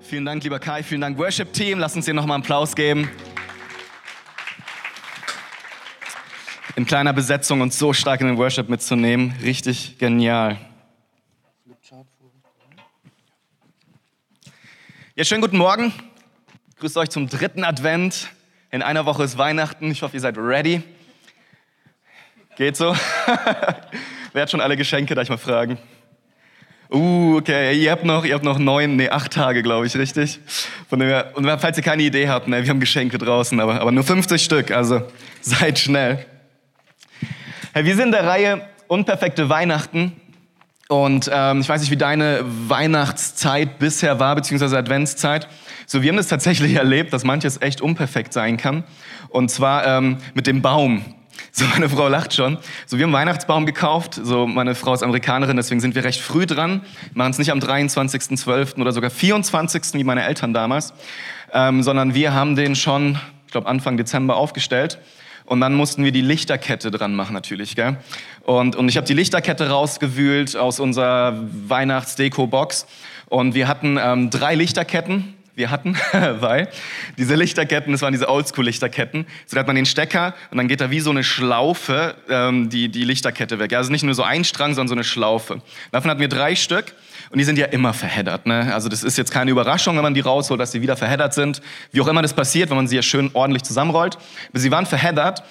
Vielen Dank, lieber Kai. Vielen Dank, Worship-Team. Lass uns dir nochmal einen Applaus geben. In kleiner Besetzung und so stark in den Worship mitzunehmen. Richtig genial. Ja, schönen guten Morgen. Grüßt euch zum dritten Advent. In einer Woche ist Weihnachten. Ich hoffe, ihr seid ready. Geht so? Wer hat schon alle Geschenke, darf ich mal fragen? Uh, okay, ihr habt noch, ihr habt noch neun, nee, acht Tage, glaube ich, richtig? Von dem und falls ihr keine Idee habt, ne, wir haben Geschenke draußen, aber, aber nur 50 Stück, also seid schnell. Hey, wir sind in der Reihe Unperfekte Weihnachten. Und ähm, ich weiß nicht, wie deine Weihnachtszeit bisher war, beziehungsweise Adventszeit. So, wir haben das tatsächlich erlebt, dass manches echt unperfekt sein kann. Und zwar ähm, mit dem Baum. So, meine Frau lacht schon. So, wir haben Weihnachtsbaum gekauft. So, meine Frau ist Amerikanerin, deswegen sind wir recht früh dran. Machen es nicht am 23.12. oder sogar 24. wie meine Eltern damals, ähm, sondern wir haben den schon, ich glaube, Anfang Dezember aufgestellt. Und dann mussten wir die Lichterkette dran machen natürlich, gell? Und, und ich habe die Lichterkette rausgewühlt aus unserer Weihnachtsdeko-Box. Und wir hatten ähm, drei Lichterketten wir hatten, weil diese Lichterketten, das waren diese Oldschool-Lichterketten, so da hat man den Stecker und dann geht da wie so eine Schlaufe ähm, die, die Lichterkette weg. Also nicht nur so ein Strang, sondern so eine Schlaufe. Davon hatten wir drei Stück und die sind ja immer verheddert. Ne? Also das ist jetzt keine Überraschung, wenn man die rausholt, dass sie wieder verheddert sind. Wie auch immer das passiert, wenn man sie ja schön ordentlich zusammenrollt. Aber sie waren verheddert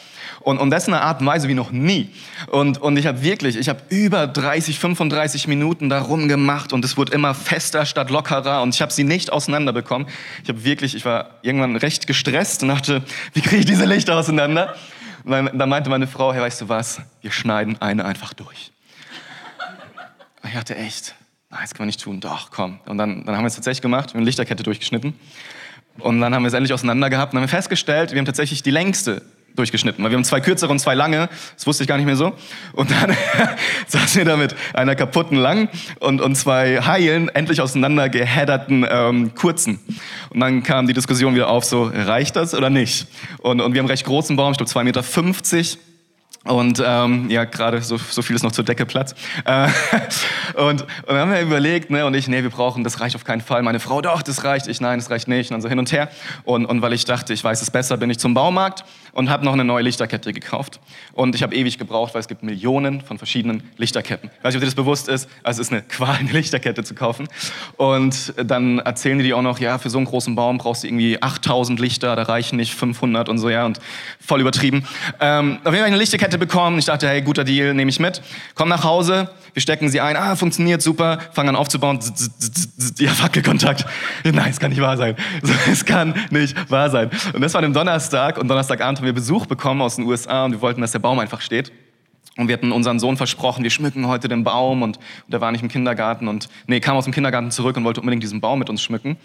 und, und das ist eine Art und Weise wie noch nie. Und, und ich habe wirklich, ich habe über 30, 35 Minuten da rumgemacht und es wurde immer fester statt lockerer und ich habe sie nicht auseinanderbekommen. Ich habe wirklich, ich war irgendwann recht gestresst und dachte, wie kriege ich diese Lichter auseinander? Und dann, meinte meine Frau, hey, weißt du was, wir schneiden eine einfach durch. Und ich dachte, echt, nein, das kann man nicht tun. Doch, komm. Und dann, dann haben wir es tatsächlich gemacht, wir haben eine Lichterkette durchgeschnitten. Und dann haben wir es endlich auseinander gehabt und haben festgestellt, wir haben tatsächlich die längste durchgeschnitten. Wir haben zwei kürzere und zwei lange, das wusste ich gar nicht mehr so. Und dann saßen wir da mit einer kaputten lang und, und zwei heilen, endlich auseinander gehedderten ähm, kurzen. Und dann kam die Diskussion wieder auf, so reicht das oder nicht? Und, und wir haben einen recht großen Baum, ich glaube 2,50 Meter. Und ähm, ja, gerade so, so viel ist noch zur Decke Platz. Äh, und, und dann haben wir überlegt, ne, und ich, nee, wir brauchen, das reicht auf keinen Fall. Meine Frau, doch, das reicht. Ich, nein, das reicht nicht. Und dann so hin und her. Und, und weil ich dachte, ich weiß es besser, bin ich zum Baumarkt und habe noch eine neue Lichterkette gekauft. Und ich habe ewig gebraucht, weil es gibt Millionen von verschiedenen Lichterketten. Ich weiß nicht, ob dir das bewusst ist, also es ist eine Qual, eine Lichterkette zu kaufen. Und dann erzählen die dir auch noch, ja, für so einen großen Baum brauchst du irgendwie 8000 Lichter, da reichen nicht 500 und so, ja, und voll übertrieben. Ähm, auf jeden Fall eine Lichterkette Kette bekommen. Ich dachte, hey, guter Deal, nehme ich mit. Komm nach Hause, wir stecken sie ein. Ah, funktioniert super. Fangen an aufzubauen. Ja, Fackelkontakt. Nein, es kann nicht wahr sein. Es kann nicht wahr sein. Und das war am Donnerstag. Und Donnerstagabend haben wir Besuch bekommen aus den USA und wir wollten, dass der Baum einfach steht. Und wir hatten unseren Sohn versprochen, wir schmücken heute den Baum und, und der war nicht im Kindergarten und nee, kam aus dem Kindergarten zurück und wollte unbedingt diesen Baum mit uns schmücken.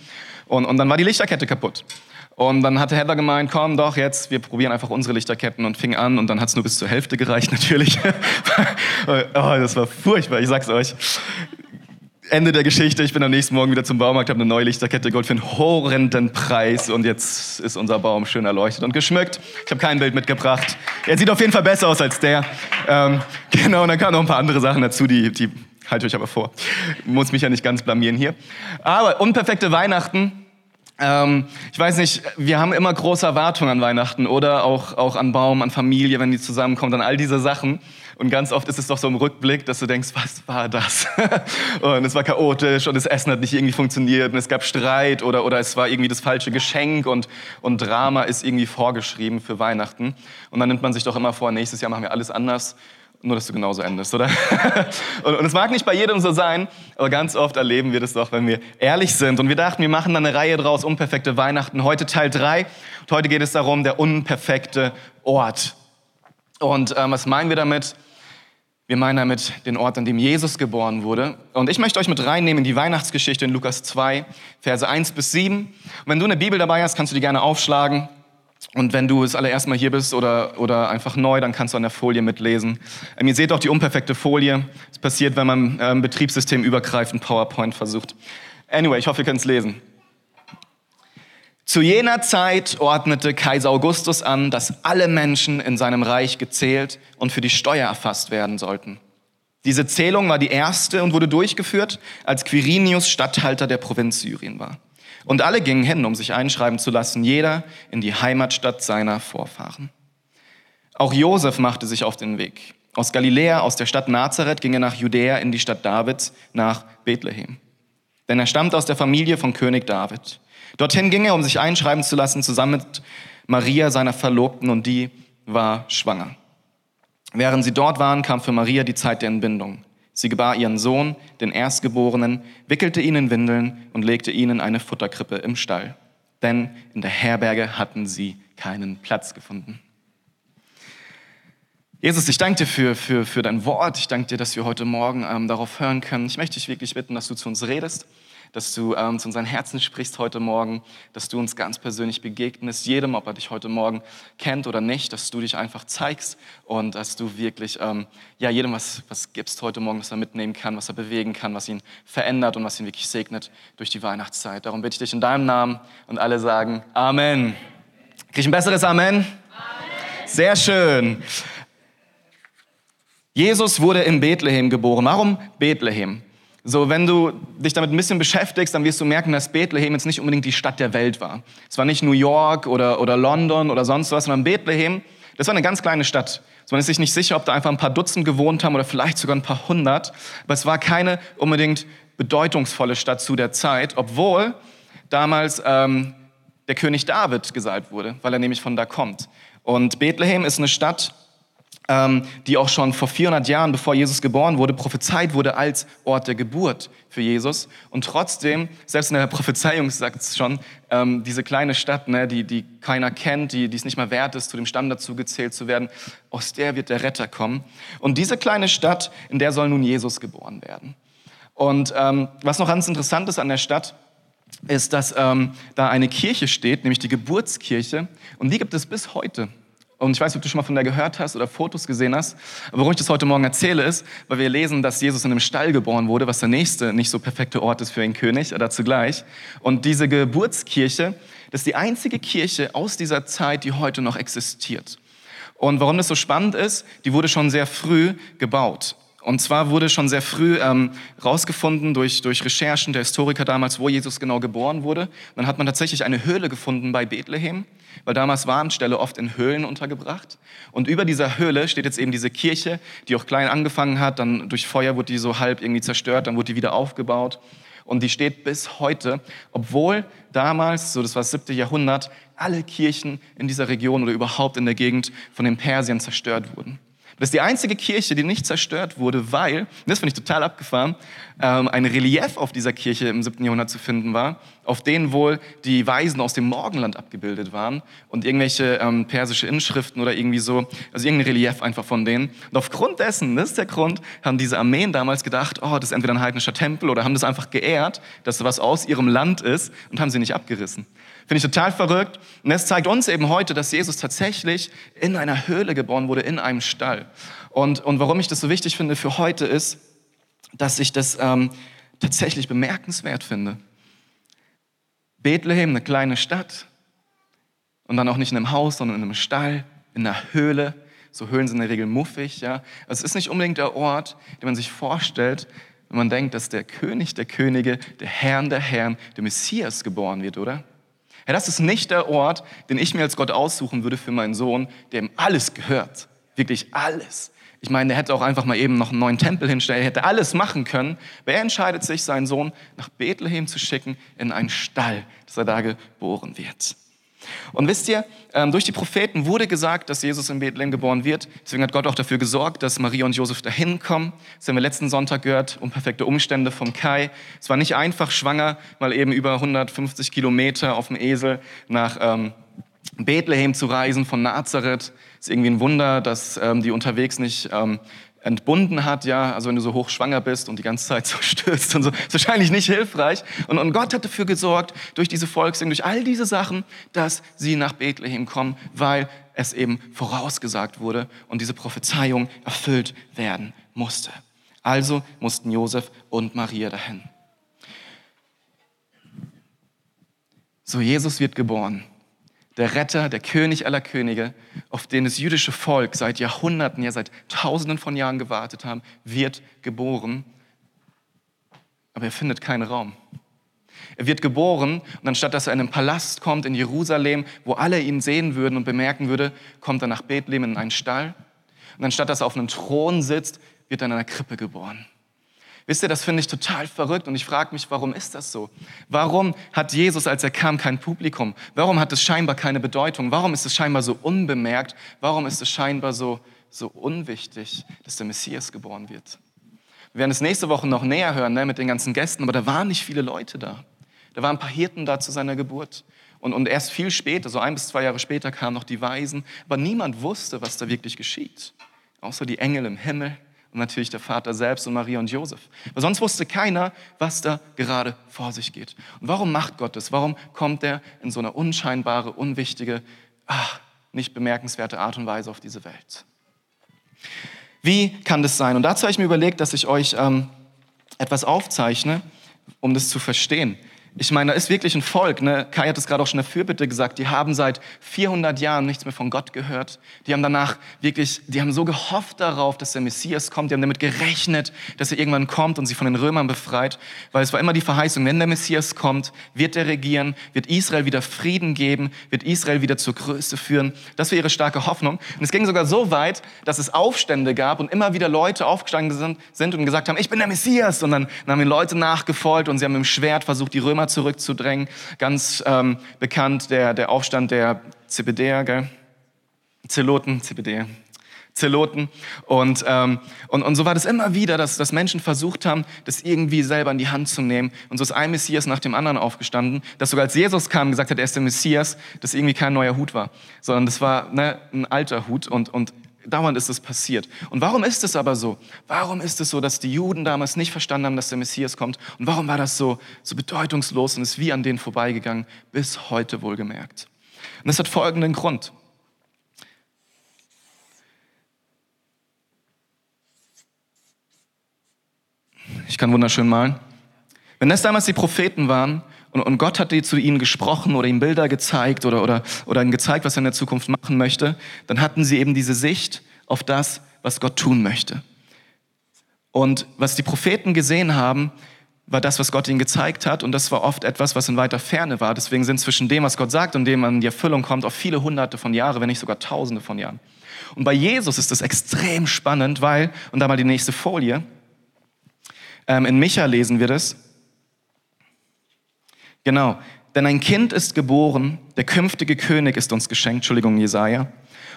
Und, und dann war die Lichterkette kaputt. Und dann hatte Heather gemeint, komm doch jetzt, wir probieren einfach unsere Lichterketten und fing an und dann hat es nur bis zur Hälfte gereicht natürlich. oh, das war furchtbar, ich sag's euch. Ende der Geschichte, ich bin am nächsten Morgen wieder zum Baumarkt, habe eine neue Lichterkette geholt für einen horrenden Preis und jetzt ist unser Baum schön erleuchtet und geschmückt. Ich habe kein Bild mitgebracht. Er sieht auf jeden Fall besser aus als der. Ähm, genau, und dann kamen noch ein paar andere Sachen dazu, die, die halte ich euch aber vor. Muss mich ja nicht ganz blamieren hier. Aber unperfekte Weihnachten ähm, ich weiß nicht, wir haben immer große Erwartungen an Weihnachten oder auch, auch an Baum, an Familie, wenn die zusammenkommt, an all diese Sachen. Und ganz oft ist es doch so im Rückblick, dass du denkst, was war das? und es war chaotisch und das Essen hat nicht irgendwie funktioniert und es gab Streit oder, oder es war irgendwie das falsche Geschenk und, und Drama ist irgendwie vorgeschrieben für Weihnachten. Und dann nimmt man sich doch immer vor, nächstes Jahr machen wir alles anders nur, dass du genauso endest, oder? und, und es mag nicht bei jedem so sein, aber ganz oft erleben wir das doch, wenn wir ehrlich sind. Und wir dachten, wir machen dann eine Reihe draus, unperfekte Weihnachten. Heute Teil 3. Und heute geht es darum, der unperfekte Ort. Und ähm, was meinen wir damit? Wir meinen damit den Ort, an dem Jesus geboren wurde. Und ich möchte euch mit reinnehmen in die Weihnachtsgeschichte in Lukas 2, Verse 1 bis 7. Und wenn du eine Bibel dabei hast, kannst du die gerne aufschlagen. Und wenn du das allererste Mal hier bist oder, oder einfach neu, dann kannst du an der Folie mitlesen. Ähm, ihr seht auch die unperfekte Folie. Das passiert, wenn man ähm, Betriebssystem übergreifend PowerPoint versucht. Anyway, ich hoffe, ihr könnt es lesen. Zu jener Zeit ordnete Kaiser Augustus an, dass alle Menschen in seinem Reich gezählt und für die Steuer erfasst werden sollten. Diese Zählung war die erste und wurde durchgeführt, als Quirinius Statthalter der Provinz Syrien war. Und alle gingen hin, um sich einschreiben zu lassen, jeder in die Heimatstadt seiner Vorfahren. Auch Josef machte sich auf den Weg. Aus Galiläa, aus der Stadt Nazareth, ging er nach Judäa in die Stadt Davids, nach Bethlehem. Denn er stammt aus der Familie von König David. Dorthin ging er, um sich einschreiben zu lassen, zusammen mit Maria, seiner Verlobten, und die war schwanger. Während sie dort waren, kam für Maria die Zeit der Entbindung. Sie gebar ihren Sohn, den Erstgeborenen, wickelte ihn in Windeln und legte ihn in eine Futterkrippe im Stall. Denn in der Herberge hatten sie keinen Platz gefunden. Jesus, ich danke dir für, für, für dein Wort. Ich danke dir, dass wir heute Morgen ähm, darauf hören können. Ich möchte dich wirklich bitten, dass du zu uns redest dass du ähm, zu unseren Herzen sprichst heute Morgen, dass du uns ganz persönlich begegnest, jedem, ob er dich heute Morgen kennt oder nicht, dass du dich einfach zeigst und dass du wirklich ähm, ja, jedem was, was gibst heute Morgen, was er mitnehmen kann, was er bewegen kann, was ihn verändert und was ihn wirklich segnet durch die Weihnachtszeit. Darum bitte ich dich in deinem Namen und alle sagen Amen. Krieg ich ein besseres Amen? Amen. Sehr schön. Jesus wurde in Bethlehem geboren. Warum Bethlehem? So, wenn du dich damit ein bisschen beschäftigst, dann wirst du merken, dass Bethlehem jetzt nicht unbedingt die Stadt der Welt war. Es war nicht New York oder, oder London oder sonst was, sondern Bethlehem, das war eine ganz kleine Stadt. So, man ist sich nicht sicher, ob da einfach ein paar Dutzend gewohnt haben oder vielleicht sogar ein paar hundert. Aber es war keine unbedingt bedeutungsvolle Stadt zu der Zeit, obwohl damals ähm, der König David gesalbt wurde, weil er nämlich von da kommt. Und Bethlehem ist eine Stadt, ähm, die auch schon vor 400 Jahren, bevor Jesus geboren wurde, prophezeit wurde als Ort der Geburt für Jesus. Und trotzdem, selbst in der Prophezeiung sagt es schon, ähm, diese kleine Stadt, ne, die, die keiner kennt, die, die es nicht mal wert ist, zu dem Stamm dazu gezählt zu werden, aus der wird der Retter kommen. Und diese kleine Stadt, in der soll nun Jesus geboren werden. Und ähm, was noch ganz interessant ist an der Stadt, ist, dass ähm, da eine Kirche steht, nämlich die Geburtskirche. Und die gibt es bis heute. Und ich weiß nicht, ob du schon mal von der gehört hast oder Fotos gesehen hast. Aber warum ich das heute Morgen erzähle, ist, weil wir lesen, dass Jesus in einem Stall geboren wurde, was der nächste nicht so perfekte Ort ist für einen König, dazu gleich. Und diese Geburtskirche, das ist die einzige Kirche aus dieser Zeit, die heute noch existiert. Und warum das so spannend ist, die wurde schon sehr früh gebaut. Und zwar wurde schon sehr früh ähm, rausgefunden durch, durch Recherchen der Historiker damals, wo Jesus genau geboren wurde. dann hat man tatsächlich eine Höhle gefunden bei Bethlehem weil damals waren Ställe oft in Höhlen untergebracht. Und über dieser Höhle steht jetzt eben diese Kirche, die auch klein angefangen hat, dann durch Feuer wurde die so halb irgendwie zerstört, dann wurde die wieder aufgebaut. Und die steht bis heute, obwohl damals, so das war das siebte Jahrhundert, alle Kirchen in dieser Region oder überhaupt in der Gegend von den Persien zerstört wurden. Das ist die einzige Kirche, die nicht zerstört wurde, weil, das finde ich total abgefahren, ähm, ein Relief auf dieser Kirche im 7. Jahrhundert zu finden war, auf denen wohl die Weisen aus dem Morgenland abgebildet waren und irgendwelche ähm, persische Inschriften oder irgendwie so, also irgendein Relief einfach von denen. Und aufgrund dessen, das ist der Grund, haben diese Armeen damals gedacht, oh, das ist entweder ein heidnischer Tempel oder haben das einfach geehrt, dass was aus ihrem Land ist und haben sie nicht abgerissen. Finde ich total verrückt. Und es zeigt uns eben heute, dass Jesus tatsächlich in einer Höhle geboren wurde, in einem Stall. Und, und warum ich das so wichtig finde für heute ist, dass ich das ähm, tatsächlich bemerkenswert finde. Bethlehem, eine kleine Stadt. Und dann auch nicht in einem Haus, sondern in einem Stall, in einer Höhle. So Höhlen sind in der Regel muffig. Ja? Also es ist nicht unbedingt der Ort, den man sich vorstellt, wenn man denkt, dass der König der Könige, der Herrn der Herren, der Messias geboren wird, oder? Ja, das ist nicht der Ort, den ich mir als Gott aussuchen würde für meinen Sohn, dem alles gehört. Wirklich alles. Ich meine, der hätte auch einfach mal eben noch einen neuen Tempel hinstellen, er hätte alles machen können. Aber er entscheidet sich, seinen Sohn nach Bethlehem zu schicken, in einen Stall, dass er da geboren wird. Und wisst ihr, ähm, durch die Propheten wurde gesagt, dass Jesus in Bethlehem geboren wird. Deswegen hat Gott auch dafür gesorgt, dass Maria und Josef dahin kommen. Das haben wir letzten Sonntag gehört, unperfekte Umstände vom Kai. Es war nicht einfach, schwanger, mal eben über 150 Kilometer auf dem Esel nach ähm, Bethlehem zu reisen von Nazareth. Ist irgendwie ein Wunder, dass ähm, die unterwegs nicht ähm, entbunden hat, ja, also wenn du so hoch schwanger bist und die ganze Zeit so stürzt und so, ist wahrscheinlich nicht hilfreich. Und, und Gott hat dafür gesorgt, durch diese Volkssingen, durch all diese Sachen, dass sie nach Bethlehem kommen, weil es eben vorausgesagt wurde und diese Prophezeiung erfüllt werden musste. Also mussten Josef und Maria dahin. So, Jesus wird geboren der Retter, der König aller Könige, auf den das jüdische Volk seit Jahrhunderten, ja seit Tausenden von Jahren gewartet haben, wird geboren. Aber er findet keinen Raum. Er wird geboren und anstatt dass er in einen Palast kommt in Jerusalem, wo alle ihn sehen würden und bemerken würde, kommt er nach Bethlehem in einen Stall. Und anstatt dass er auf einem Thron sitzt, wird er in einer Krippe geboren. Wisst ihr, das finde ich total verrückt und ich frage mich, warum ist das so? Warum hat Jesus, als er kam, kein Publikum? Warum hat es scheinbar keine Bedeutung? Warum ist es scheinbar so unbemerkt? Warum ist es scheinbar so, so unwichtig, dass der Messias geboren wird? Wir werden es nächste Woche noch näher hören ne, mit den ganzen Gästen, aber da waren nicht viele Leute da. Da waren ein paar Hirten da zu seiner Geburt. Und, und erst viel später, so ein bis zwei Jahre später, kamen noch die Weisen. Aber niemand wusste, was da wirklich geschieht. Außer die Engel im Himmel und natürlich der Vater selbst und Maria und Josef. Weil sonst wusste keiner, was da gerade vor sich geht. Und warum macht Gott das? Warum kommt er in so eine unscheinbare, unwichtige, ach, nicht bemerkenswerte Art und Weise auf diese Welt? Wie kann das sein? Und dazu habe ich mir überlegt, dass ich euch ähm, etwas aufzeichne, um das zu verstehen. Ich meine, da ist wirklich ein Volk. Ne? Kai hat es gerade auch schon in der Fürbitte gesagt. Die haben seit 400 Jahren nichts mehr von Gott gehört. Die haben danach wirklich, die haben so gehofft darauf, dass der Messias kommt. Die haben damit gerechnet, dass er irgendwann kommt und sie von den Römern befreit. Weil es war immer die Verheißung, wenn der Messias kommt, wird er regieren, wird Israel wieder Frieden geben, wird Israel wieder zur Größe führen. Das war ihre starke Hoffnung. Und es ging sogar so weit, dass es Aufstände gab und immer wieder Leute aufgestanden sind und gesagt haben, ich bin der Messias. Und dann, dann haben die Leute nachgefolgt und sie haben mit dem Schwert versucht, die Römer Römer zurückzudrängen. Ganz ähm, bekannt der, der Aufstand der Zebedäer, gell? Zeloten, Zebedäer, Zeloten. Und, ähm, und, und so war das immer wieder, dass, dass Menschen versucht haben, das irgendwie selber in die Hand zu nehmen. Und so ist ein Messias nach dem anderen aufgestanden, dass sogar als Jesus kam und gesagt hat, er ist der Messias, das irgendwie kein neuer Hut war, sondern das war ne, ein alter Hut. Und, und Dauernd ist es passiert. Und warum ist es aber so? Warum ist es so, dass die Juden damals nicht verstanden haben, dass der Messias kommt? Und warum war das so, so bedeutungslos und ist wie an denen vorbeigegangen, bis heute wohlgemerkt? Und das hat folgenden Grund. Ich kann wunderschön malen. Wenn das damals die Propheten waren und, und Gott hat zu ihnen gesprochen oder ihnen Bilder gezeigt oder, oder, oder ihnen gezeigt, was er in der Zukunft machen möchte, dann hatten sie eben diese Sicht auf das, was Gott tun möchte. Und was die Propheten gesehen haben, war das, was Gott ihnen gezeigt hat. Und das war oft etwas, was in weiter Ferne war. Deswegen sind zwischen dem, was Gott sagt und dem an die Erfüllung kommt, auch viele hunderte von Jahren, wenn nicht sogar tausende von Jahren. Und bei Jesus ist das extrem spannend, weil, und da mal die nächste Folie, ähm, in Micha lesen wir das, Genau, denn ein Kind ist geboren, der künftige König ist uns geschenkt, Entschuldigung, Jesaja.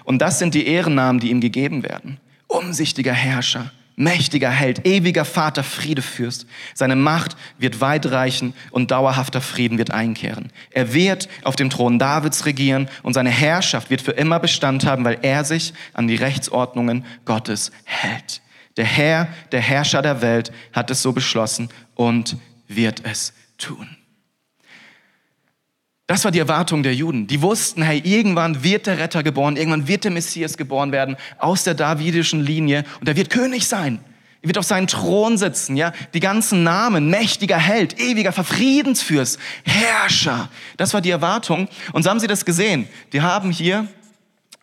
Und das sind die Ehrennamen, die ihm gegeben werden. Umsichtiger Herrscher, mächtiger Held, ewiger Vater, Friedefürst. Seine Macht wird weit reichen und dauerhafter Frieden wird einkehren. Er wird auf dem Thron Davids regieren und seine Herrschaft wird für immer Bestand haben, weil er sich an die Rechtsordnungen Gottes hält. Der Herr, der Herrscher der Welt, hat es so beschlossen und wird es tun. Das war die Erwartung der Juden. Die wussten, hey, irgendwann wird der Retter geboren, irgendwann wird der Messias geboren werden aus der davidischen Linie und er wird König sein. Er wird auf seinen Thron sitzen, ja. Die ganzen Namen, mächtiger Held, ewiger Verfriedensfürst, Herrscher. Das war die Erwartung. Und so haben sie das gesehen. Die haben hier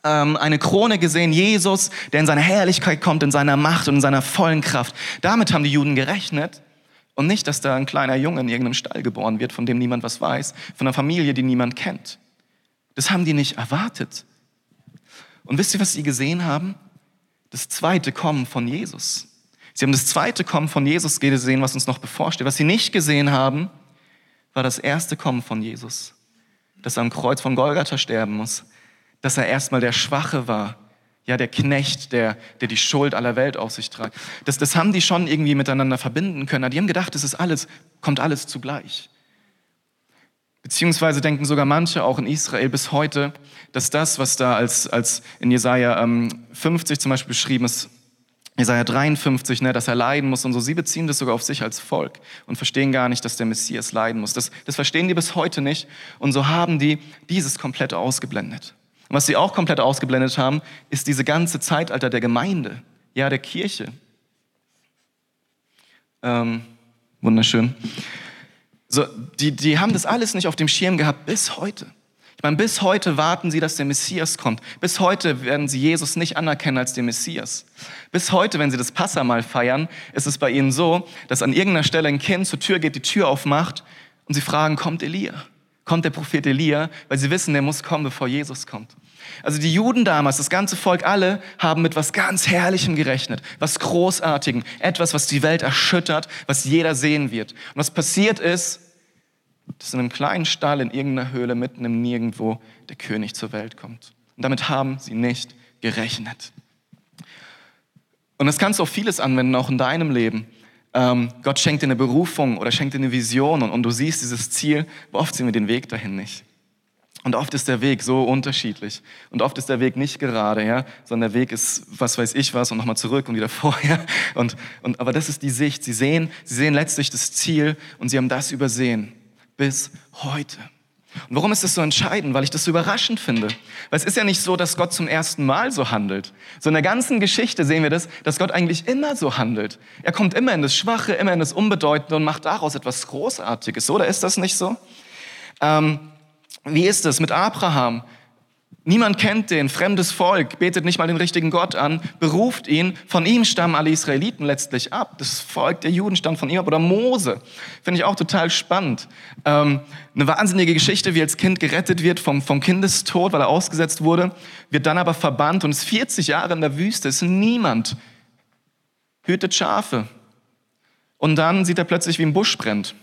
ähm, eine Krone gesehen, Jesus, der in seiner Herrlichkeit kommt, in seiner Macht und in seiner vollen Kraft. Damit haben die Juden gerechnet. Und nicht, dass da ein kleiner Junge in irgendeinem Stall geboren wird, von dem niemand was weiß, von einer Familie, die niemand kennt. Das haben die nicht erwartet. Und wisst ihr, was sie gesehen haben? Das zweite Kommen von Jesus. Sie haben das zweite Kommen von Jesus gesehen, was uns noch bevorsteht. Was sie nicht gesehen haben, war das erste Kommen von Jesus. Dass er am Kreuz von Golgatha sterben muss. Dass er erstmal der Schwache war, ja, der Knecht, der, der die Schuld aller Welt auf sich trägt. Das, das haben die schon irgendwie miteinander verbinden können. Die haben gedacht, es ist alles, kommt alles zugleich. Beziehungsweise denken sogar manche auch in Israel bis heute, dass das, was da als, als in Jesaja ähm, 50 zum Beispiel beschrieben ist, Jesaja 53, ne, dass er leiden muss und so, sie beziehen das sogar auf sich als Volk und verstehen gar nicht, dass der Messias leiden muss. Das, das verstehen die bis heute nicht und so haben die dieses komplett ausgeblendet. Und was sie auch komplett ausgeblendet haben, ist diese ganze Zeitalter der Gemeinde, ja, der Kirche. Ähm, wunderschön. So, die, die haben das alles nicht auf dem Schirm gehabt bis heute. Ich meine, bis heute warten sie, dass der Messias kommt. Bis heute werden sie Jesus nicht anerkennen als den Messias. Bis heute, wenn sie das Passamal feiern, ist es bei ihnen so, dass an irgendeiner Stelle ein Kind zur Tür geht, die Tür aufmacht Und sie fragen, kommt Elia? Kommt der Prophet Elia? Weil sie wissen, der muss kommen, bevor Jesus kommt. Also die Juden damals, das ganze Volk, alle haben mit was ganz Herrlichem gerechnet, was Großartigem, etwas, was die Welt erschüttert, was jeder sehen wird. Und was passiert ist, dass in einem kleinen Stall in irgendeiner Höhle mitten im Nirgendwo der König zur Welt kommt. Und damit haben sie nicht gerechnet. Und das kannst du auf vieles anwenden, auch in deinem Leben. Ähm, Gott schenkt dir eine Berufung oder schenkt dir eine Vision und, und du siehst dieses Ziel, aber oft sehen wir den Weg dahin nicht. Und oft ist der Weg so unterschiedlich. Und oft ist der Weg nicht gerade, ja, sondern der Weg ist, was weiß ich was, und nochmal zurück und wieder vorher. Und, und, aber das ist die Sicht. Sie sehen, sie sehen letztlich das Ziel und sie haben das übersehen. Bis heute. Und warum ist das so entscheidend? Weil ich das so überraschend finde. Weil es ist ja nicht so, dass Gott zum ersten Mal so handelt. So in der ganzen Geschichte sehen wir das, dass Gott eigentlich immer so handelt. Er kommt immer in das Schwache, immer in das Unbedeutende und macht daraus etwas Großartiges. Oder ist das nicht so? Ähm, wie ist es mit Abraham? Niemand kennt den, fremdes Volk, betet nicht mal den richtigen Gott an, beruft ihn. Von ihm stammen alle Israeliten letztlich ab. Das Volk der Juden stammt von ihm ab. Oder Mose, finde ich auch total spannend. Ähm, eine wahnsinnige Geschichte, wie als Kind gerettet wird vom, vom Kindestod, weil er ausgesetzt wurde, wird dann aber verbannt und ist 40 Jahre in der Wüste, ist niemand, hütet Schafe. Und dann sieht er plötzlich, wie ein Busch brennt.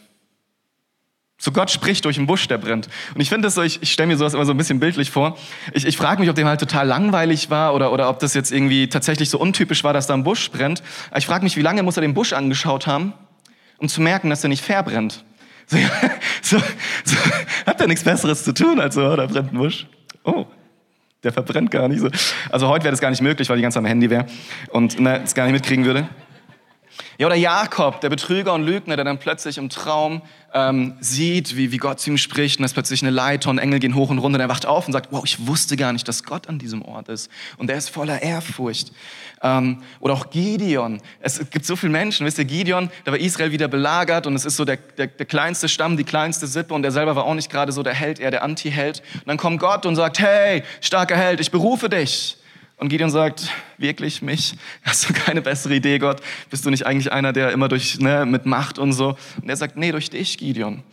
So Gott spricht durch einen Busch, der brennt. Und ich finde das so, ich, ich stelle mir sowas immer so ein bisschen bildlich vor. Ich, ich frage mich, ob dem halt total langweilig war oder, oder ob das jetzt irgendwie tatsächlich so untypisch war, dass da ein Busch brennt. Aber ich frage mich, wie lange muss er den Busch angeschaut haben, um zu merken, dass er nicht verbrennt. So, ja, so, so, hat er nichts Besseres zu tun, als so, oh, da brennt ein Busch. Oh, der verbrennt gar nicht so. Also heute wäre das gar nicht möglich, weil die ganze am Handy wäre und ne, es gar nicht mitkriegen würde. Ja, oder Jakob, der Betrüger und Lügner, der dann plötzlich im Traum ähm, sieht, wie, wie Gott zu ihm spricht und es plötzlich eine Leiter und Engel gehen hoch und runter und er wacht auf und sagt, wow, ich wusste gar nicht, dass Gott an diesem Ort ist. Und er ist voller Ehrfurcht. Ähm, oder auch Gideon. Es gibt so viele Menschen, wisst ihr, Gideon, da war Israel wieder belagert und es ist so der, der, der kleinste Stamm, die kleinste Sippe und er selber war auch nicht gerade so der Held, eher der Anti-Held. Und dann kommt Gott und sagt, hey, starker Held, ich berufe dich. Und Gideon sagt, wirklich mich? Hast du keine bessere Idee, Gott? Bist du nicht eigentlich einer, der immer durch, ne, mit Macht und so? Und er sagt, nee, durch dich, Gideon.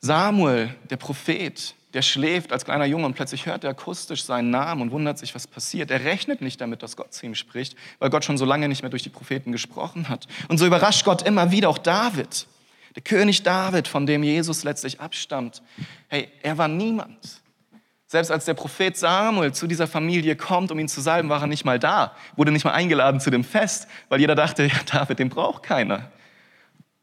Samuel, der Prophet, der schläft als kleiner Junge und plötzlich hört er akustisch seinen Namen und wundert sich, was passiert. Er rechnet nicht damit, dass Gott zu ihm spricht, weil Gott schon so lange nicht mehr durch die Propheten gesprochen hat. Und so überrascht Gott immer wieder auch David, der König David, von dem Jesus letztlich abstammt. Hey, er war niemand. Selbst als der Prophet Samuel zu dieser Familie kommt, um ihn zu salben, war er nicht mal da, wurde nicht mal eingeladen zu dem Fest, weil jeder dachte, ja, David, den braucht keiner.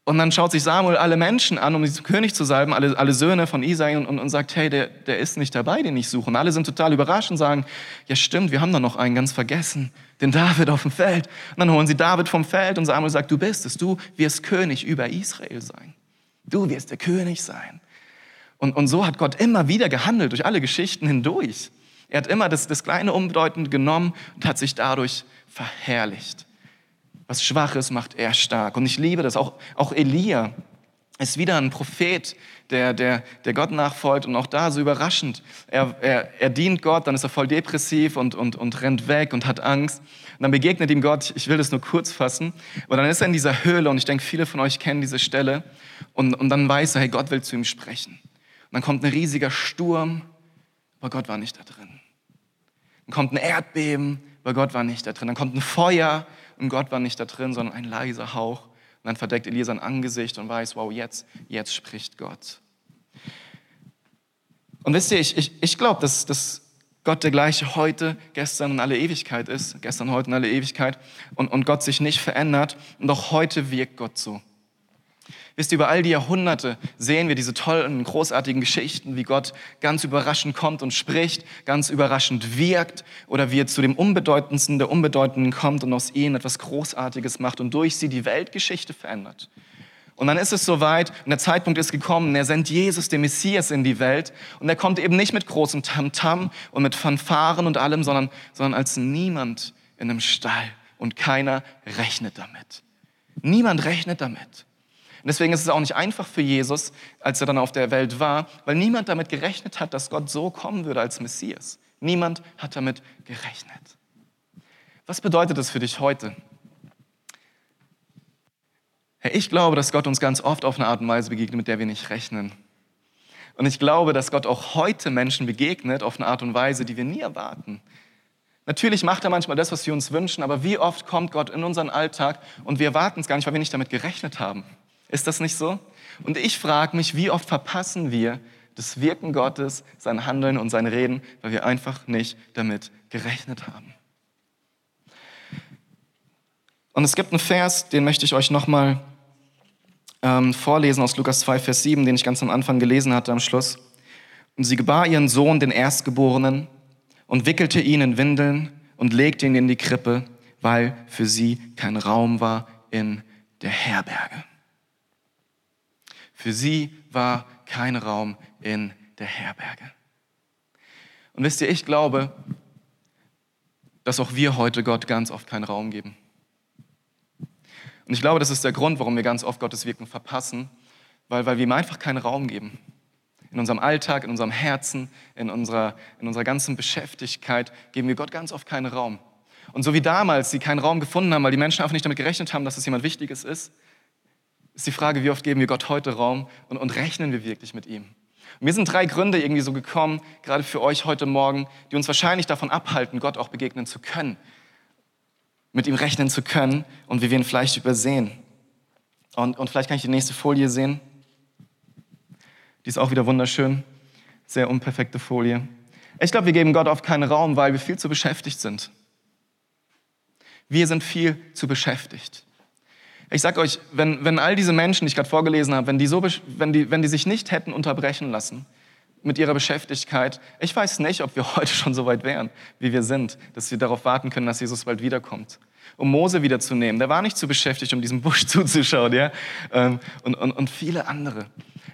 Und dann schaut sich Samuel alle Menschen an, um diesen König zu salben, alle, alle Söhne von Isai und, und, und, sagt, hey, der, der ist nicht dabei, den ich suche. Und alle sind total überrascht und sagen, ja stimmt, wir haben da noch einen ganz vergessen, den David auf dem Feld. Und dann holen sie David vom Feld und Samuel sagt, du bist es, du wirst König über Israel sein. Du wirst der König sein. Und, und so hat Gott immer wieder gehandelt, durch alle Geschichten hindurch. Er hat immer das, das kleine Unbedeutende genommen und hat sich dadurch verherrlicht. Was Schwaches macht er stark. Und ich liebe das. Auch, auch Elia ist wieder ein Prophet, der, der, der Gott nachfolgt und auch da so überraschend. Er, er, er dient Gott, dann ist er voll depressiv und, und, und rennt weg und hat Angst. Und dann begegnet ihm Gott, ich will das nur kurz fassen, und dann ist er in dieser Höhle und ich denke, viele von euch kennen diese Stelle und, und dann weiß er, hey, Gott will zu ihm sprechen. Dann kommt ein riesiger Sturm, aber Gott war nicht da drin. Dann kommt ein Erdbeben, aber Gott war nicht da drin. Dann kommt ein Feuer und Gott war nicht da drin, sondern ein leiser Hauch. Und dann verdeckt Elia sein Angesicht und weiß, wow, jetzt, jetzt spricht Gott. Und wisst ihr, ich, ich, ich glaube, dass, dass Gott der gleiche heute, gestern und alle Ewigkeit ist, gestern, heute und alle Ewigkeit, und, und Gott sich nicht verändert. Und auch heute wirkt Gott so. Wisst ihr, über all die Jahrhunderte sehen wir diese tollen, großartigen Geschichten, wie Gott ganz überraschend kommt und spricht, ganz überraschend wirkt oder wie er zu dem Unbedeutendsten der Unbedeutenden kommt und aus ihnen etwas Großartiges macht und durch sie die Weltgeschichte verändert. Und dann ist es soweit und der Zeitpunkt ist gekommen, er sendet Jesus, den Messias, in die Welt und er kommt eben nicht mit großem Tamtam -Tam und mit Fanfaren und allem, sondern, sondern als niemand in einem Stall und keiner rechnet damit. Niemand rechnet damit. Und deswegen ist es auch nicht einfach für Jesus, als er dann auf der Welt war, weil niemand damit gerechnet hat, dass Gott so kommen würde als Messias. Niemand hat damit gerechnet. Was bedeutet das für dich heute? Ich glaube, dass Gott uns ganz oft auf eine Art und Weise begegnet, mit der wir nicht rechnen. Und ich glaube, dass Gott auch heute Menschen begegnet auf eine Art und Weise, die wir nie erwarten. Natürlich macht er manchmal das, was wir uns wünschen, aber wie oft kommt Gott in unseren Alltag und wir erwarten es gar nicht, weil wir nicht damit gerechnet haben. Ist das nicht so? Und ich frage mich, wie oft verpassen wir das Wirken Gottes, sein Handeln und sein Reden, weil wir einfach nicht damit gerechnet haben. Und es gibt einen Vers, den möchte ich euch nochmal ähm, vorlesen aus Lukas 2, Vers 7, den ich ganz am Anfang gelesen hatte am Schluss. Und sie gebar ihren Sohn, den Erstgeborenen, und wickelte ihn in Windeln und legte ihn in die Krippe, weil für sie kein Raum war in der Herberge. Für sie war kein Raum in der Herberge. Und wisst ihr, ich glaube, dass auch wir heute Gott ganz oft keinen Raum geben. Und ich glaube, das ist der Grund, warum wir ganz oft Gottes Wirken verpassen, weil, weil wir ihm einfach keinen Raum geben. In unserem Alltag, in unserem Herzen, in unserer, in unserer ganzen Beschäftigkeit geben wir Gott ganz oft keinen Raum. Und so wie damals sie keinen Raum gefunden haben, weil die Menschen einfach nicht damit gerechnet haben, dass es jemand Wichtiges ist, ist die Frage, wie oft geben wir Gott heute Raum und, und rechnen wir wirklich mit ihm. Und mir sind drei Gründe irgendwie so gekommen, gerade für euch heute Morgen, die uns wahrscheinlich davon abhalten, Gott auch begegnen zu können mit ihm rechnen zu können und wie wir ihn vielleicht übersehen. Und, und vielleicht kann ich die nächste Folie sehen. Die ist auch wieder wunderschön. Sehr unperfekte Folie. Ich glaube, wir geben Gott oft keinen Raum, weil wir viel zu beschäftigt sind. Wir sind viel zu beschäftigt. Ich sage euch, wenn, wenn all diese Menschen, die ich gerade vorgelesen habe, wenn die, so, wenn, die, wenn die sich nicht hätten unterbrechen lassen, mit ihrer Beschäftigkeit. Ich weiß nicht, ob wir heute schon so weit wären, wie wir sind, dass wir darauf warten können, dass Jesus bald wiederkommt. Um Mose wiederzunehmen. Der war nicht zu beschäftigt, um diesem Busch zuzuschauen, ja? Ähm, und, und, und viele andere.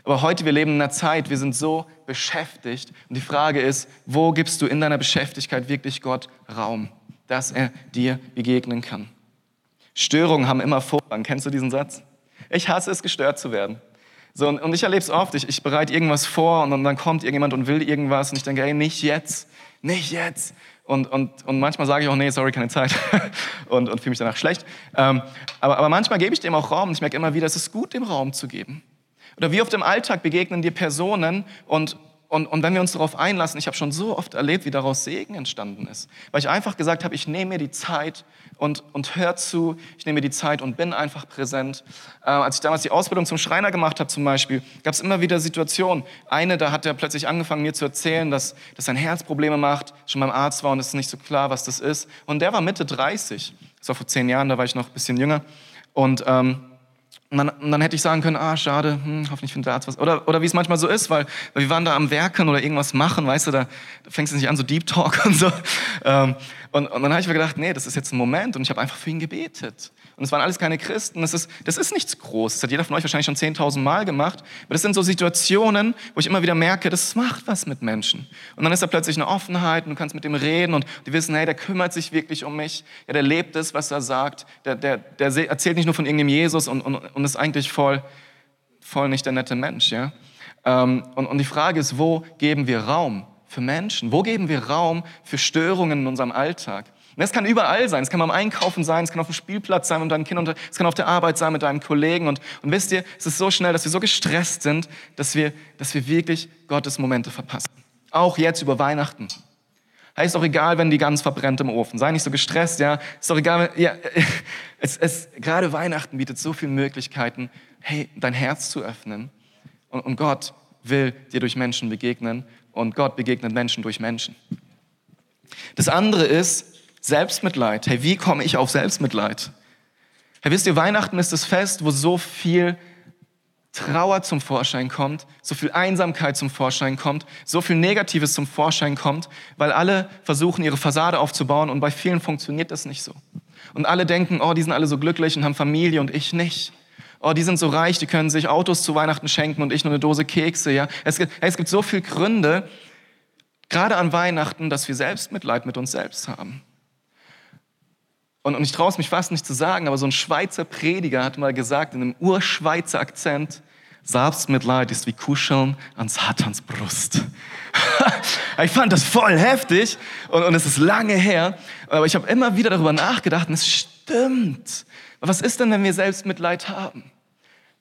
Aber heute, wir leben in einer Zeit, wir sind so beschäftigt. Und die Frage ist, wo gibst du in deiner Beschäftigkeit wirklich Gott Raum, dass er dir begegnen kann? Störungen haben immer Vorrang. Kennst du diesen Satz? Ich hasse es, gestört zu werden. So, und ich erlebe es oft, ich, ich bereite irgendwas vor und dann, kommt irgendjemand und will irgendwas und ich denke, hey, nicht jetzt, nicht jetzt. Und, und, und manchmal sage ich auch, nee, sorry, keine Zeit und, und fühle mich danach schlecht. Ähm, aber, aber manchmal gebe ich dem auch Raum und ich merke immer wieder, es ist gut, dem Raum zu geben. Oder wie oft im Alltag begegnen dir Personen und, und, und wenn wir uns darauf einlassen, ich habe schon so oft erlebt, wie daraus Segen entstanden ist. Weil ich einfach gesagt habe, ich nehme mir die Zeit und, und hör zu, ich nehme mir die Zeit und bin einfach präsent. Äh, als ich damals die Ausbildung zum Schreiner gemacht habe zum Beispiel, gab es immer wieder Situationen. Eine, da hat er plötzlich angefangen, mir zu erzählen, dass, dass sein Herz Probleme macht, schon beim Arzt war und es ist nicht so klar, was das ist. Und der war Mitte 30. Das war vor zehn Jahren, da war ich noch ein bisschen jünger. Und... Ähm, und dann, und dann, hätte ich sagen können, ah, schade, hm, hoffentlich findet der Arzt was. Oder, oder wie es manchmal so ist, weil, weil wir waren da am Werken oder irgendwas machen, weißt du, da, da fängst du nicht an, so Deep Talk und so. Ähm, und, und dann habe ich mir gedacht, nee, das ist jetzt ein Moment und ich habe einfach für ihn gebetet. Und es waren alles keine Christen. Das ist, das ist nichts Großes. Das hat jeder von euch wahrscheinlich schon 10.000 Mal gemacht. Aber das sind so Situationen, wo ich immer wieder merke, das macht was mit Menschen. Und dann ist da plötzlich eine Offenheit und du kannst mit dem reden und die wissen, hey, der kümmert sich wirklich um mich. Ja, der lebt es, was er sagt. Der, der, der erzählt nicht nur von irgendeinem Jesus und, und, und ist eigentlich voll, voll nicht der nette Mensch. Ja? Ähm, und, und die Frage ist, wo geben wir Raum für Menschen? Wo geben wir Raum für Störungen in unserem Alltag? Und das kann überall sein. Es kann beim Einkaufen sein, es kann auf dem Spielplatz sein mit deinen Kindern, es kann auf der Arbeit sein mit deinem Kollegen. Und, und wisst ihr, es ist so schnell, dass wir so gestresst sind, dass wir, dass wir wirklich Gottes Momente verpassen. Auch jetzt über Weihnachten. Heißt doch egal, wenn die Gans verbrennt im Ofen. Sei nicht so gestresst, ja. Ist doch egal, ja. Es, es, gerade Weihnachten bietet so viele Möglichkeiten, hey, dein Herz zu öffnen. Und, und Gott will dir durch Menschen begegnen. Und Gott begegnet Menschen durch Menschen. Das andere ist, Selbstmitleid. Hey, wie komme ich auf Selbstmitleid? Hey, wisst ihr, Weihnachten ist das Fest, wo so viel Trauer zum Vorschein kommt, so viel Einsamkeit zum Vorschein kommt, so viel Negatives zum Vorschein kommt, weil alle versuchen, ihre Fassade aufzubauen und bei vielen funktioniert das nicht so. Und alle denken, oh, die sind alle so glücklich und haben Familie und ich nicht. Oh, die sind so reich, die können sich Autos zu Weihnachten schenken und ich nur eine Dose Kekse. Ja? Es, gibt, es gibt so viele Gründe, gerade an Weihnachten, dass wir Selbstmitleid mit uns selbst haben. Und, und ich traue es mich fast nicht zu sagen, aber so ein Schweizer Prediger hat mal gesagt in einem Urschweizer Akzent, Selbstmitleid ist wie Kuscheln an Satans Brust. ich fand das voll heftig und, und es ist lange her, aber ich habe immer wieder darüber nachgedacht und es stimmt. Was ist denn, wenn wir Selbstmitleid haben?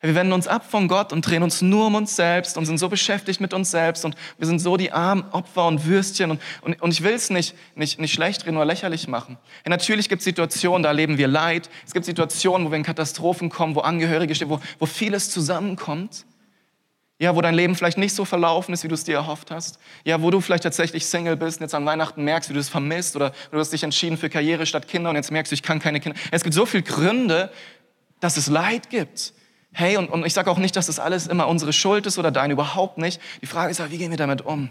Wir wenden uns ab von Gott und drehen uns nur um uns selbst und sind so beschäftigt mit uns selbst und wir sind so die armen Opfer und Würstchen und, und, und ich will es nicht, nicht, nicht schlecht reden oder lächerlich machen. Ja, natürlich gibt es Situationen, da erleben wir Leid. Es gibt Situationen, wo wir in Katastrophen kommen, wo Angehörige stehen, wo, wo vieles zusammenkommt. Ja, wo dein Leben vielleicht nicht so verlaufen ist, wie du es dir erhofft hast. Ja, wo du vielleicht tatsächlich Single bist und jetzt an Weihnachten merkst, wie du es vermisst oder du hast dich entschieden für Karriere statt Kinder und jetzt merkst du, ich kann keine Kinder. Es gibt so viele Gründe, dass es Leid gibt. Hey, und, und ich sage auch nicht, dass das alles immer unsere Schuld ist oder deine, überhaupt nicht. Die Frage ist ja, wie gehen wir damit um?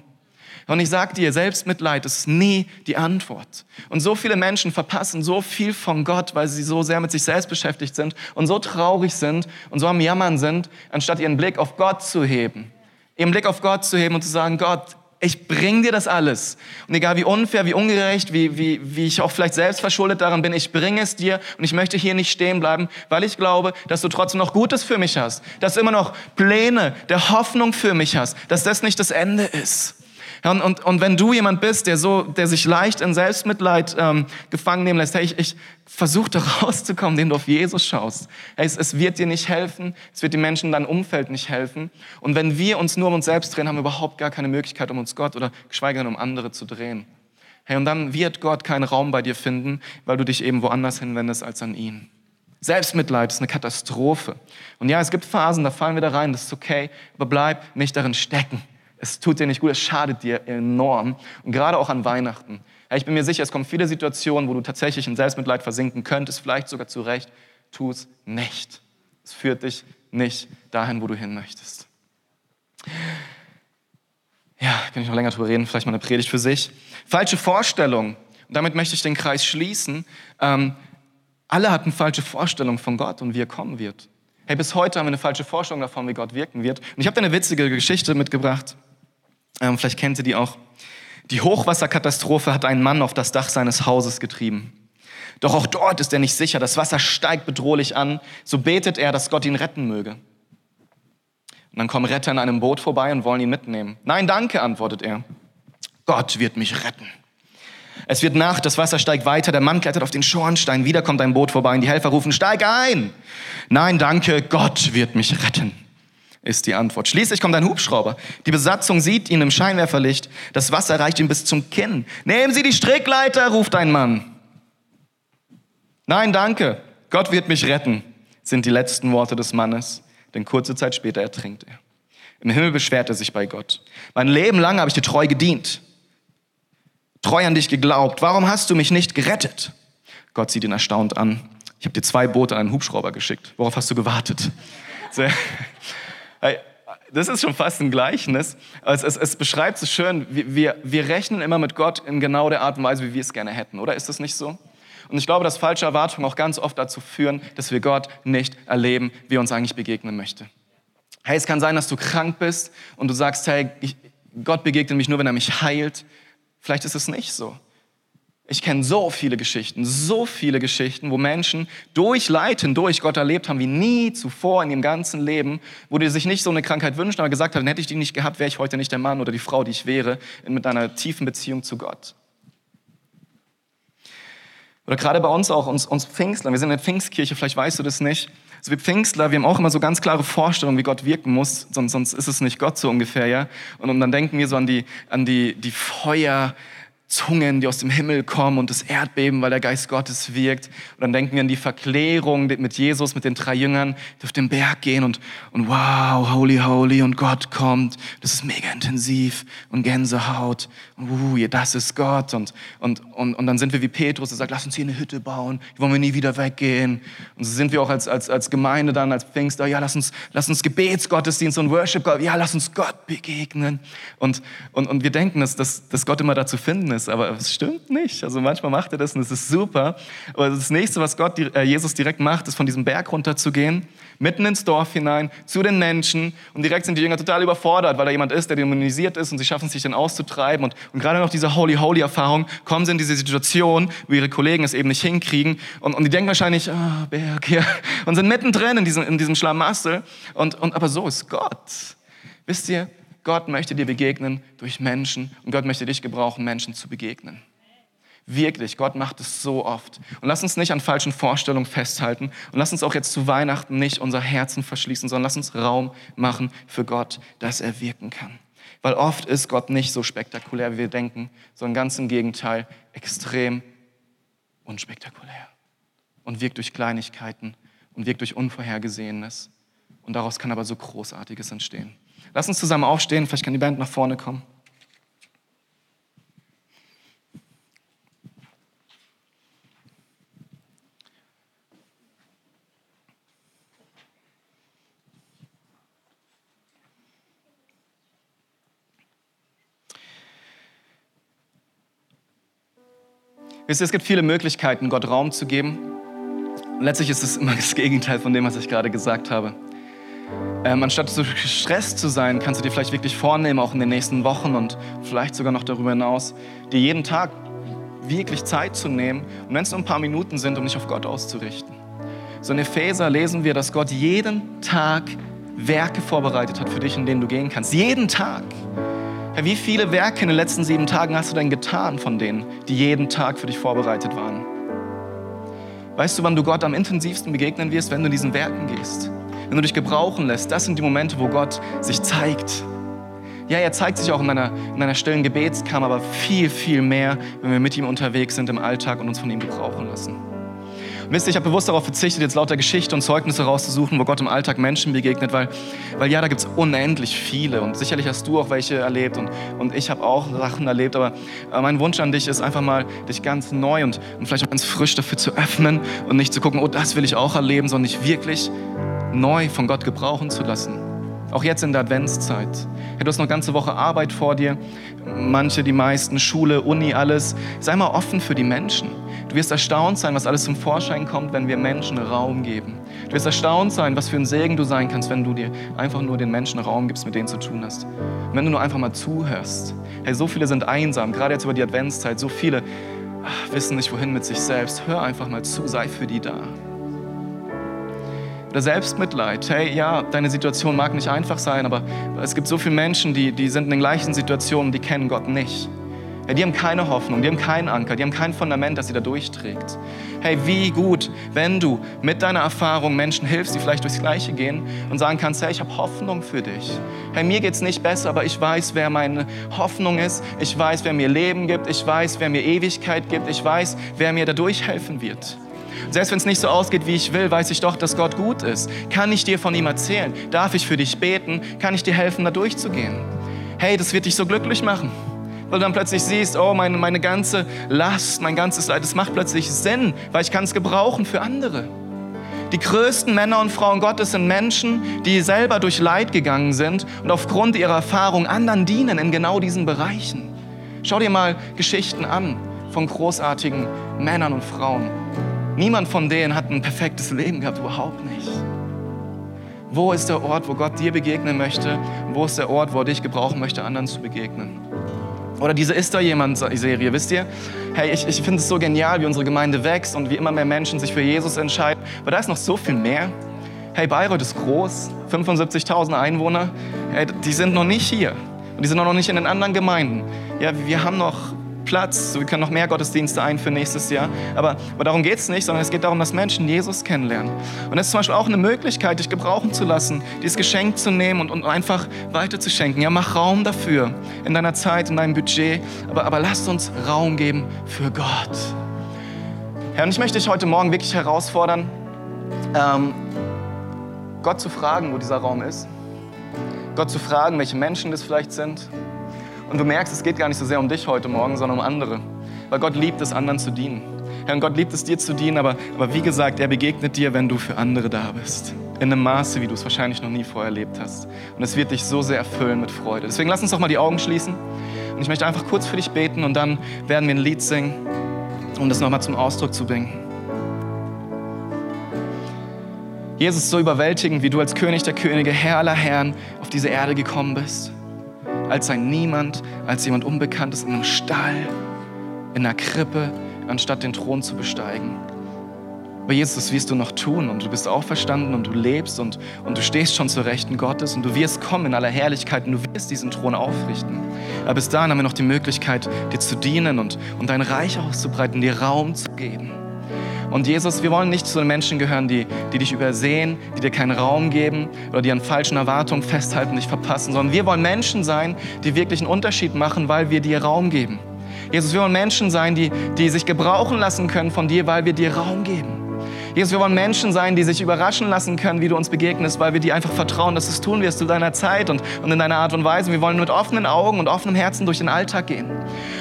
Und ich sage dir, Selbstmitleid ist nie die Antwort. Und so viele Menschen verpassen so viel von Gott, weil sie so sehr mit sich selbst beschäftigt sind und so traurig sind und so am Jammern sind, anstatt ihren Blick auf Gott zu heben. Ihren Blick auf Gott zu heben und zu sagen, Gott, ich bring dir das alles. Und egal wie unfair, wie ungerecht, wie, wie, wie ich auch vielleicht selbst verschuldet daran bin, ich bringe es dir und ich möchte hier nicht stehen bleiben, weil ich glaube, dass du trotzdem noch Gutes für mich hast, dass du immer noch Pläne der Hoffnung für mich hast, dass das nicht das Ende ist. Und, und, und wenn du jemand bist, der, so, der sich leicht in Selbstmitleid ähm, gefangen nehmen lässt, hey, ich, ich versuche da rauszukommen, indem du auf Jesus schaust. Hey, es, es wird dir nicht helfen, es wird den Menschen in deinem Umfeld nicht helfen. Und wenn wir uns nur um uns selbst drehen, haben wir überhaupt gar keine Möglichkeit, um uns Gott oder geschweige denn um andere zu drehen. Hey, und dann wird Gott keinen Raum bei dir finden, weil du dich eben woanders hinwendest als an ihn. Selbstmitleid ist eine Katastrophe. Und ja, es gibt Phasen, da fallen wir da rein, das ist okay, aber bleib nicht darin stecken. Es tut dir nicht gut, es schadet dir enorm. Und gerade auch an Weihnachten. Ja, ich bin mir sicher, es kommen viele Situationen, wo du tatsächlich in Selbstmitleid versinken könntest, vielleicht sogar zu Recht. Tu es nicht. Es führt dich nicht dahin, wo du hin möchtest. Ja, kann ich noch länger drüber reden, vielleicht mal eine Predigt für sich. Falsche Vorstellungen. Und damit möchte ich den Kreis schließen. Ähm, alle hatten falsche Vorstellungen von Gott und wie er kommen wird. Hey, bis heute haben wir eine falsche Vorstellung davon, wie Gott wirken wird. Und ich habe da eine witzige Geschichte mitgebracht. Ähm, vielleicht kennt ihr die auch. Die Hochwasserkatastrophe hat einen Mann auf das Dach seines Hauses getrieben. Doch auch dort ist er nicht sicher. Das Wasser steigt bedrohlich an. So betet er, dass Gott ihn retten möge. Und dann kommen Retter in einem Boot vorbei und wollen ihn mitnehmen. Nein, danke, antwortet er. Gott wird mich retten. Es wird Nacht, das Wasser steigt weiter, der Mann klettert auf den Schornstein, wieder kommt ein Boot vorbei und die Helfer rufen, steig ein! Nein, danke, Gott wird mich retten ist die Antwort. Schließlich kommt ein Hubschrauber. Die Besatzung sieht ihn im Scheinwerferlicht. Das Wasser reicht ihm bis zum Kinn. Nehmen Sie die Strickleiter, ruft ein Mann. Nein, danke. Gott wird mich retten, sind die letzten Worte des Mannes. Denn kurze Zeit später ertrinkt er. Im Himmel beschwert er sich bei Gott. Mein Leben lang habe ich dir treu gedient. Treu an dich geglaubt. Warum hast du mich nicht gerettet? Gott sieht ihn erstaunt an. Ich habe dir zwei Boote an einen Hubschrauber geschickt. Worauf hast du gewartet? Sehr das ist schon fast ein Gleichnis. Es, es, es beschreibt so schön, wir, wir rechnen immer mit Gott in genau der Art und Weise, wie wir es gerne hätten, oder? Ist das nicht so? Und ich glaube, dass falsche Erwartungen auch ganz oft dazu führen, dass wir Gott nicht erleben, wie er uns eigentlich begegnen möchte. Hey, es kann sein, dass du krank bist und du sagst, hey, ich, Gott begegnet mich nur, wenn er mich heilt. Vielleicht ist es nicht so. Ich kenne so viele Geschichten, so viele Geschichten, wo Menschen durch Leid hindurch Gott erlebt haben wie nie zuvor in ihrem ganzen Leben, wo die sich nicht so eine Krankheit wünschen, aber gesagt haben, hätte ich die nicht gehabt, wäre ich heute nicht der Mann oder die Frau, die ich wäre, mit einer tiefen Beziehung zu Gott. Oder gerade bei uns auch, uns, uns Pfingstler, wir sind in der Pfingstkirche, vielleicht weißt du das nicht. Also wir Pfingstler, wir haben auch immer so ganz klare Vorstellungen, wie Gott wirken muss, sonst, sonst ist es nicht Gott so ungefähr, ja. Und, und dann denken wir so an die, an die, die Feuer, Zungen, die aus dem Himmel kommen und das Erdbeben, weil der Geist Gottes wirkt. Und dann denken wir an die Verklärung mit Jesus, mit den drei Jüngern, die auf den Berg gehen und, und wow, holy, holy und Gott kommt. Das ist mega intensiv und Gänsehaut. Und uh, das ist Gott. Und, und, und, und dann sind wir wie Petrus, der sagt, lass uns hier eine Hütte bauen, hier wollen wir nie wieder weggehen. Und so sind wir auch als, als, als Gemeinde dann, als Pfingster, ja, lass uns, lass uns Gebetsgottesdienst und Worship, ja, lass uns Gott begegnen. Und, und, und wir denken, dass, dass, dass Gott immer dazu finden ist aber es stimmt nicht. Also manchmal macht er das und es ist super. Aber das nächste, was Gott, äh, Jesus direkt macht, ist von diesem Berg runterzugehen, mitten ins Dorf hinein, zu den Menschen und direkt sind die Jünger total überfordert, weil da jemand ist, der dämonisiert ist und sie schaffen es sich dann auszutreiben und, und gerade noch diese Holy-Holy-Erfahrung kommen sie in diese Situation, wo ihre Kollegen es eben nicht hinkriegen und, und die denken wahrscheinlich, ah, Berg, ja, und sind mittendrin in diesem, in diesem Schlamassel und, und aber so ist Gott. Wisst ihr, Gott möchte dir begegnen durch Menschen und Gott möchte dich gebrauchen, Menschen zu begegnen. Wirklich, Gott macht es so oft. Und lass uns nicht an falschen Vorstellungen festhalten und lass uns auch jetzt zu Weihnachten nicht unser Herzen verschließen, sondern lass uns Raum machen für Gott, dass er wirken kann. Weil oft ist Gott nicht so spektakulär, wie wir denken, sondern ganz im Gegenteil extrem unspektakulär und wirkt durch Kleinigkeiten und wirkt durch Unvorhergesehenes. Und daraus kann aber so Großartiges entstehen. Lass uns zusammen aufstehen, vielleicht kann die Band nach vorne kommen. Wisst ihr, es gibt viele Möglichkeiten, Gott Raum zu geben. Und letztlich ist es immer das Gegenteil von dem, was ich gerade gesagt habe. Ähm, anstatt so gestresst zu sein, kannst du dir vielleicht wirklich vornehmen, auch in den nächsten Wochen und vielleicht sogar noch darüber hinaus, dir jeden Tag wirklich Zeit zu nehmen und wenn es nur ein paar Minuten sind, um dich auf Gott auszurichten. So in Epheser lesen wir, dass Gott jeden Tag Werke vorbereitet hat für dich, in denen du gehen kannst. Jeden Tag. Herr, wie viele Werke in den letzten sieben Tagen hast du denn getan von denen, die jeden Tag für dich vorbereitet waren? Weißt du, wann du Gott am intensivsten begegnen wirst, wenn du in diesen Werken gehst? Wenn du dich gebrauchen lässt, das sind die Momente, wo Gott sich zeigt. Ja, er zeigt sich auch in einer, in einer stillen Gebetskammer, aber viel, viel mehr, wenn wir mit ihm unterwegs sind im Alltag und uns von ihm gebrauchen lassen. Wisst ihr, ich habe bewusst darauf verzichtet, jetzt lauter Geschichte und Zeugnisse rauszusuchen, wo Gott im Alltag Menschen begegnet, weil, weil ja, da gibt es unendlich viele und sicherlich hast du auch welche erlebt und, und ich habe auch Sachen erlebt, aber, mein Wunsch an dich ist einfach mal, dich ganz neu und, und vielleicht auch ganz frisch dafür zu öffnen und nicht zu gucken, oh, das will ich auch erleben, sondern dich wirklich neu von Gott gebrauchen zu lassen. Auch jetzt in der Adventszeit. du hast noch ganze Woche Arbeit vor dir, manche, die meisten, Schule, Uni, alles. Sei mal offen für die Menschen. Du wirst erstaunt sein, was alles zum Vorschein kommt, wenn wir Menschen Raum geben. Du wirst erstaunt sein, was für ein Segen du sein kannst, wenn du dir einfach nur den Menschen Raum gibst, mit denen zu tun hast. Und wenn du nur einfach mal zuhörst. Hey, so viele sind einsam, gerade jetzt über die Adventszeit. So viele ach, wissen nicht, wohin mit sich selbst. Hör einfach mal zu, sei für die da. Oder Selbstmitleid. Hey, ja, deine Situation mag nicht einfach sein, aber es gibt so viele Menschen, die, die sind in den gleichen Situationen, die kennen Gott nicht. Ja, die haben keine Hoffnung, die haben keinen Anker, die haben kein Fundament, das sie da durchträgt. Hey, wie gut, wenn du mit deiner Erfahrung Menschen hilfst, die vielleicht durchs Gleiche gehen und sagen kannst, hey, ich habe Hoffnung für dich. Hey, mir geht es nicht besser, aber ich weiß, wer meine Hoffnung ist. Ich weiß, wer mir Leben gibt. Ich weiß, wer mir Ewigkeit gibt. Ich weiß, wer mir dadurch helfen wird. Selbst wenn es nicht so ausgeht, wie ich will, weiß ich doch, dass Gott gut ist. Kann ich dir von ihm erzählen? Darf ich für dich beten? Kann ich dir helfen, da durchzugehen? Hey, das wird dich so glücklich machen weil du dann plötzlich siehst, oh, meine, meine ganze Last, mein ganzes Leid, das macht plötzlich Sinn, weil ich kann es gebrauchen für andere. Die größten Männer und Frauen Gottes sind Menschen, die selber durch Leid gegangen sind und aufgrund ihrer Erfahrung anderen dienen in genau diesen Bereichen. Schau dir mal Geschichten an von großartigen Männern und Frauen. Niemand von denen hat ein perfektes Leben gehabt, überhaupt nicht. Wo ist der Ort, wo Gott dir begegnen möchte? Wo ist der Ort, wo er dich gebrauchen möchte, anderen zu begegnen? Oder diese Ist da jemand Serie, wisst ihr? Hey, ich, ich finde es so genial, wie unsere Gemeinde wächst und wie immer mehr Menschen sich für Jesus entscheiden. Aber da ist noch so viel mehr. Hey, Bayreuth ist groß, 75.000 Einwohner. Hey, die sind noch nicht hier. Und die sind auch noch nicht in den anderen Gemeinden. Ja, wir haben noch Platz. Wir können noch mehr Gottesdienste einführen nächstes Jahr. Aber, aber darum geht es nicht, sondern es geht darum, dass Menschen Jesus kennenlernen. Und das ist zum Beispiel auch eine Möglichkeit, dich gebrauchen zu lassen, dieses Geschenk zu nehmen und, und einfach weiterzuschenken. Ja, mach Raum dafür in deiner Zeit, in deinem Budget. Aber, aber lasst uns Raum geben für Gott. Herr, und ich möchte dich heute Morgen wirklich herausfordern, ähm, Gott zu fragen, wo dieser Raum ist. Gott zu fragen, welche Menschen das vielleicht sind. Und du merkst, es geht gar nicht so sehr um dich heute Morgen, sondern um andere. Weil Gott liebt es, anderen zu dienen. Herr, und Gott liebt es, dir zu dienen, aber, aber wie gesagt, er begegnet dir, wenn du für andere da bist. In einem Maße, wie du es wahrscheinlich noch nie vorher erlebt hast. Und es wird dich so sehr erfüllen mit Freude. Deswegen lass uns doch mal die Augen schließen. Und ich möchte einfach kurz für dich beten und dann werden wir ein Lied singen, um das nochmal zum Ausdruck zu bringen. Jesus, so überwältigend, wie du als König der Könige, Herr aller Herren auf diese Erde gekommen bist als ein Niemand, als jemand Unbekanntes in einem Stall, in einer Krippe, anstatt den Thron zu besteigen. Aber Jesus, das wirst du noch tun und du bist auferstanden und du lebst und, und du stehst schon zur Rechten Gottes und du wirst kommen in aller Herrlichkeit und du wirst diesen Thron aufrichten. Aber bis dahin haben wir noch die Möglichkeit, dir zu dienen und, und dein Reich auszubreiten, dir Raum zu geben. Und Jesus, wir wollen nicht zu den Menschen gehören, die, die dich übersehen, die dir keinen Raum geben oder die an falschen Erwartungen festhalten, dich verpassen, sondern wir wollen Menschen sein, die wirklich einen Unterschied machen, weil wir dir Raum geben. Jesus, wir wollen Menschen sein, die, die sich gebrauchen lassen können von dir, weil wir dir Raum geben. Jesus, wir wollen Menschen sein, die sich überraschen lassen können, wie du uns begegnest, weil wir dir einfach vertrauen, dass du es tun wirst zu deiner Zeit und, und in deiner Art und Weise. Wir wollen mit offenen Augen und offenem Herzen durch den Alltag gehen.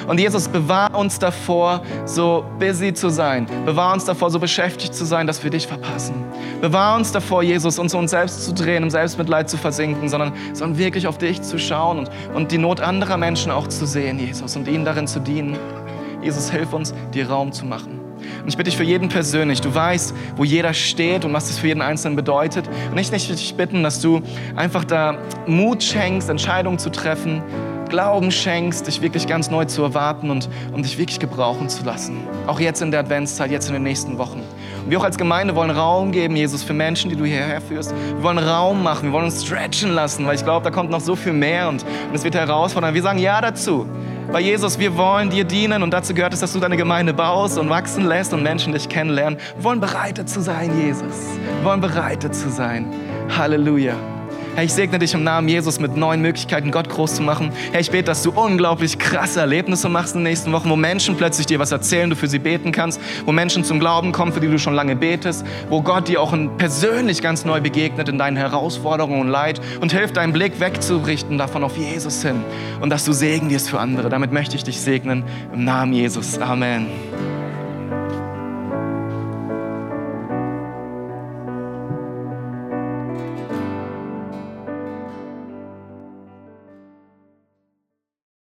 Und Jesus, bewahr uns davor, so busy zu sein. Bewahr uns davor, so beschäftigt zu sein, dass wir dich verpassen. Bewahr uns davor, Jesus, uns uns selbst zu drehen, im Selbstmitleid zu versinken, sondern, sondern wirklich auf dich zu schauen und, und die Not anderer Menschen auch zu sehen, Jesus, und ihnen darin zu dienen. Jesus, hilf uns, dir Raum zu machen. Und ich bitte dich für jeden persönlich, du weißt, wo jeder steht und was das für jeden Einzelnen bedeutet. Und ich möchte dich bitten, dass du einfach da Mut schenkst, Entscheidungen zu treffen, Glauben schenkst, dich wirklich ganz neu zu erwarten und um dich wirklich gebrauchen zu lassen. Auch jetzt in der Adventszeit, jetzt in den nächsten Wochen. Und wir auch als Gemeinde wollen Raum geben, Jesus, für Menschen, die du hierher führst. Wir wollen Raum machen, wir wollen uns stretchen lassen, weil ich glaube, da kommt noch so viel mehr und, es wird herausfordernd. Wir sagen Ja dazu. Bei Jesus, wir wollen dir dienen und dazu gehört es, dass du deine Gemeinde baust und wachsen lässt und Menschen dich kennenlernen. Wir wollen bereitet zu sein, Jesus. Wir wollen bereitet zu sein. Halleluja. Herr, ich segne dich im Namen Jesus mit neuen Möglichkeiten, Gott groß zu machen. Herr, ich bete, dass du unglaublich krasse Erlebnisse machst in den nächsten Wochen, wo Menschen plötzlich dir was erzählen, du für sie beten kannst, wo Menschen zum Glauben kommen, für die du schon lange betest, wo Gott dir auch persönlich ganz neu begegnet in deinen Herausforderungen und Leid und hilft, deinen Blick wegzurichten davon auf Jesus hin und dass du Segen wirst für andere. Damit möchte ich dich segnen im Namen Jesus. Amen.